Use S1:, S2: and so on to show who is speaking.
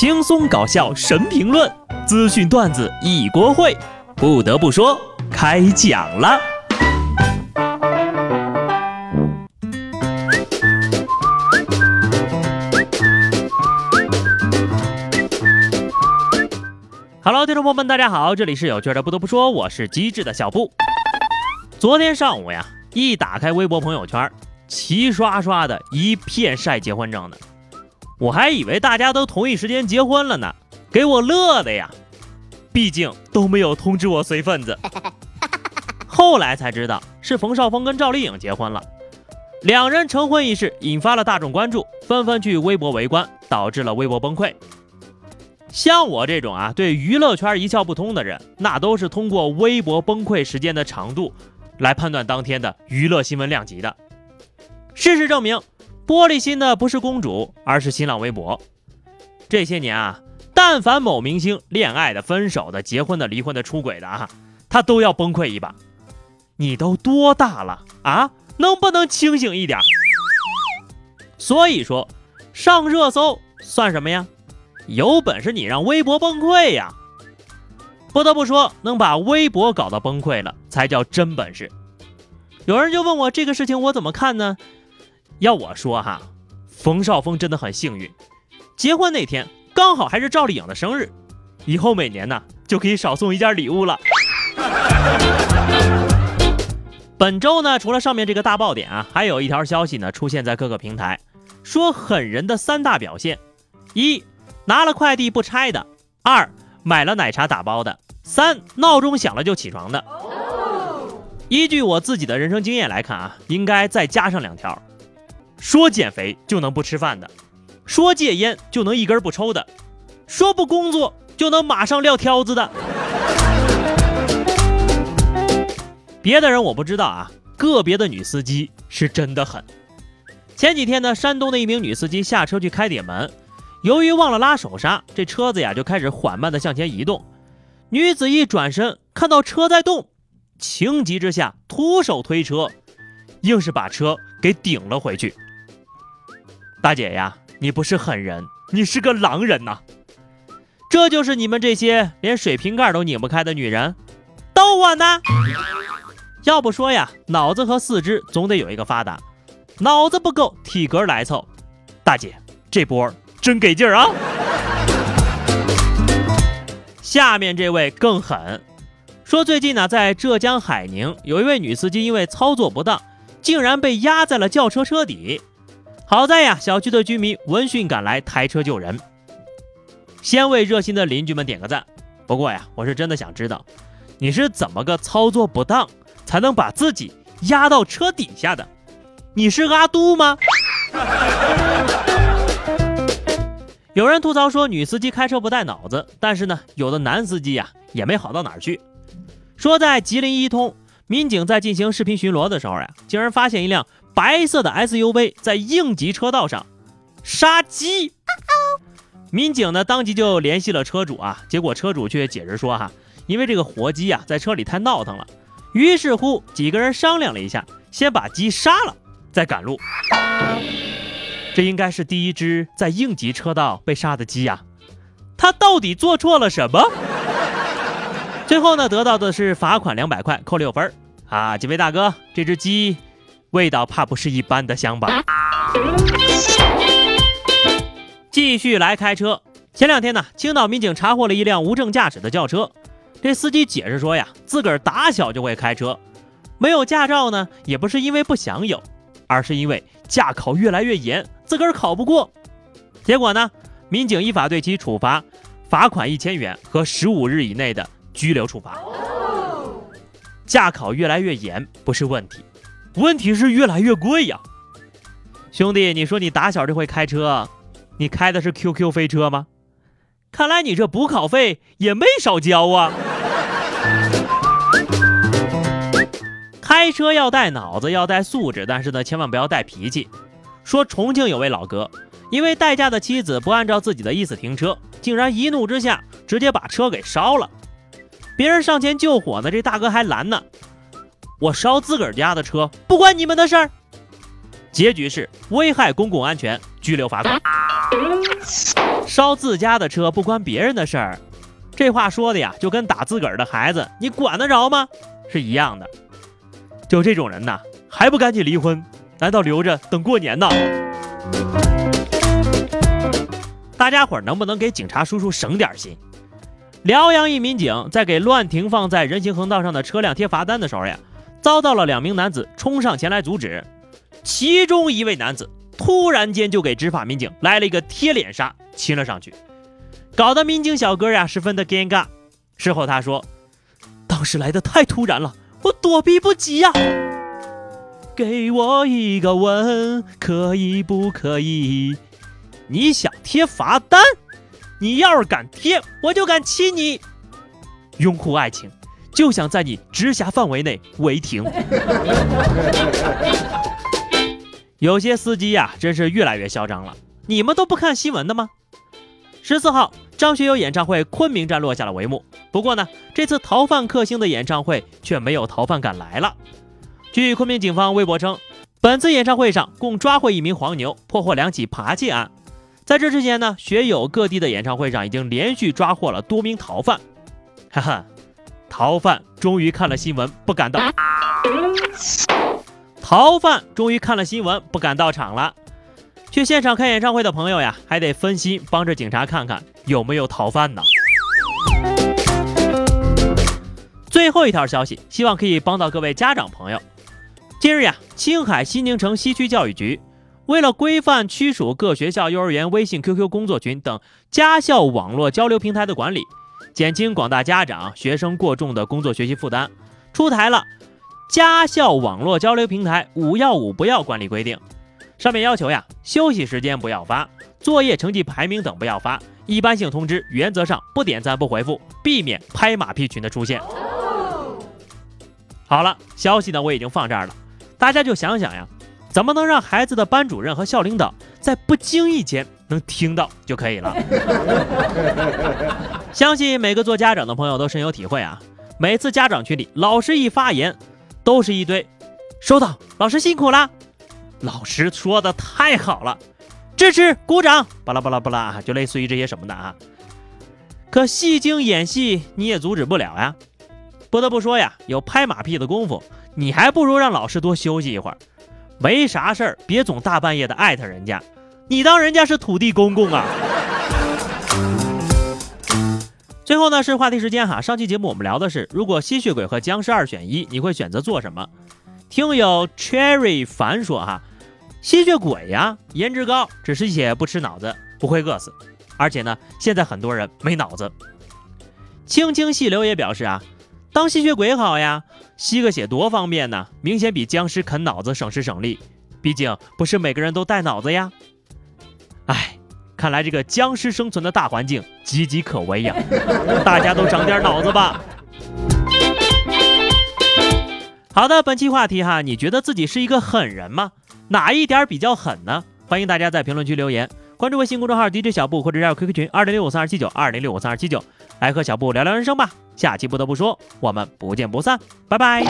S1: 轻松搞笑神评论，资讯段子一锅烩。不得不说，开讲了。Hello，听众朋友们，大家好，这里是有趣的。不得不说，我是机智的小布。昨天上午呀，一打开微博朋友圈，齐刷刷的一片晒结婚证的。我还以为大家都同一时间结婚了呢，给我乐的呀！毕竟都没有通知我随份子。后来才知道是冯绍峰跟赵丽颖结婚了，两人成婚一事引发了大众关注，纷纷去微博围观，导致了微博崩溃。像我这种啊对娱乐圈一窍不通的人，那都是通过微博崩溃时间的长度来判断当天的娱乐新闻量级的。事实证明。玻璃心的不是公主，而是新浪微博。这些年啊，但凡某明星恋爱的、分手的、结婚的、离婚的、出轨的啊，他都要崩溃一把。你都多大了啊？能不能清醒一点？所以说，上热搜算什么呀？有本事你让微博崩溃呀！不得不说，能把微博搞到崩溃了，才叫真本事。有人就问我这个事情我怎么看呢？要我说哈，冯绍峰真的很幸运，结婚那天刚好还是赵丽颖的生日，以后每年呢就可以少送一件礼物了。本周呢，除了上面这个大爆点啊，还有一条消息呢出现在各个平台，说狠人的三大表现：一拿了快递不拆的；二买了奶茶打包的；三闹钟响了就起床的。依据我自己的人生经验来看啊，应该再加上两条。说减肥就能不吃饭的，说戒烟就能一根不抽的，说不工作就能马上撂挑子的。别的人我不知道啊，个别的女司机是真的狠。前几天呢，山东的一名女司机下车去开铁门，由于忘了拉手刹，这车子呀就开始缓慢的向前移动。女子一转身看到车在动，情急之下徒手推车，硬是把车给顶了回去。大姐呀，你不是狠人，你是个狼人呐！这就是你们这些连水瓶盖都拧不开的女人，逗我呢？要不说呀，脑子和四肢总得有一个发达，脑子不够，体格来凑。大姐，这波真给劲儿啊！下面这位更狠，说最近呢，在浙江海宁，有一位女司机因为操作不当，竟然被压在了轿车车底。好在呀，小区的居民闻讯赶来抬车救人。先为热心的邻居们点个赞。不过呀，我是真的想知道，你是怎么个操作不当，才能把自己压到车底下的？你是阿杜吗？有人吐槽说女司机开车不带脑子，但是呢，有的男司机呀也没好到哪儿去。说在吉林一通，民警在进行视频巡逻的时候呀，竟然发现一辆。白色的 SUV 在应急车道上杀鸡，民警呢当即就联系了车主啊，结果车主却解释说哈，因为这个活鸡啊在车里太闹腾了，于是乎几个人商量了一下，先把鸡杀了，再赶路。这应该是第一只在应急车道被杀的鸡呀，他到底做错了什么？最后呢得到的是罚款两百块，扣六分啊，几位大哥，这只鸡。味道怕不是一般的香吧？继续来开车。前两天呢，青岛民警查获了一辆无证驾驶的轿车。这司机解释说呀，自个儿打小就会开车，没有驾照呢，也不是因为不想有，而是因为驾考越来越严，自个儿考不过。结果呢，民警依法对其处罚罚款一千元和十五日以内的拘留处罚。驾考越来越严不是问题。问题是越来越贵呀，兄弟，你说你打小就会开车，你开的是 QQ 飞车吗？看来你这补考费也没少交啊。开车要带脑子，要带素质，但是呢，千万不要带脾气。说重庆有位老哥，因为代驾的妻子不按照自己的意思停车，竟然一怒之下直接把车给烧了。别人上前救火呢，这大哥还拦呢。我烧自个儿家的车，不关你们的事儿。结局是危害公共安全，拘留罚款。烧自家的车不关别人的事儿，这话说的呀，就跟打自个儿的孩子，你管得着吗？是一样的。就这种人呐，还不赶紧离婚？难道留着等过年呢？大家伙儿能不能给警察叔叔省点心？辽阳一民警在给乱停放在人行横道上的车辆贴罚单的时候呀，遭到了两名男子冲上前来阻止，其中一位男子。突然间就给执法民警来了一个贴脸杀，亲了上去，搞得民警小哥呀十分的尴尬。事后他说：“当时来的太突然了，我躲避不及呀。”给我一个吻，可以不可以？你想贴罚单？你要是敢贴，我就敢亲你。拥护爱情，就想在你直辖范围内违停。有些司机呀，真是越来越嚣张了。你们都不看新闻的吗？十四号，张学友演唱会昆明站落下了帷幕。不过呢，这次逃犯克星的演唱会却没有逃犯敢来了。据昆明警方微博称，本次演唱会上共抓获一名黄牛，破获两起扒窃案。在这之前呢，学友各地的演唱会上已经连续抓获了多名逃犯。哈哈，逃犯终于看了新闻，不敢到。逃犯终于看了新闻，不敢到场了。去现场看演唱会的朋友呀，还得分心帮着警察看看有没有逃犯呢。最后一条消息，希望可以帮到各位家长朋友。近日呀，青海西宁城西区教育局为了规范区属各学校、幼儿园微信、QQ 工作群等家校网络交流平台的管理，减轻广大家长、学生过重的工作学习负担，出台了。家校网络交流平台“五要五不要”管理规定，上面要求呀，休息时间不要发，作业成绩排名等不要发，一般性通知原则上不点赞不回复，避免拍马屁群的出现。好了，消息呢我已经放这儿了，大家就想想呀，怎么能让孩子的班主任和校领导在不经意间能听到就可以了。相信每个做家长的朋友都深有体会啊，每次家长群里老师一发言。都是一堆，收到，老师辛苦了，老师说的太好了，支持鼓掌，巴拉巴拉巴拉，就类似于这些什么的啊。可戏精演戏你也阻止不了呀。不得不说呀，有拍马屁的功夫，你还不如让老师多休息一会儿。没啥事儿，别总大半夜的艾特人家，你当人家是土地公公啊？最后呢是话题时间哈，上期节目我们聊的是，如果吸血鬼和僵尸二选一，你会选择做什么？听友 Cherry 凡说哈，吸血鬼呀，颜值高，只是血不吃脑子，不会饿死，而且呢，现在很多人没脑子。青青细流也表示啊，当吸血鬼好呀，吸个血多方便呢，明显比僵尸啃脑子省时省力，毕竟不是每个人都带脑子呀。哎。看来这个僵尸生存的大环境岌岌可危呀！大家都长点脑子吧。好的，本期话题哈，你觉得自己是一个狠人吗？哪一点比较狠呢？欢迎大家在评论区留言，关注微信公众号 DJ 小布或者加入 QQ 群二零六五三二七九二零六五三二七九，来和小布聊聊人生吧。下期不得不说，我们不见不散，拜拜。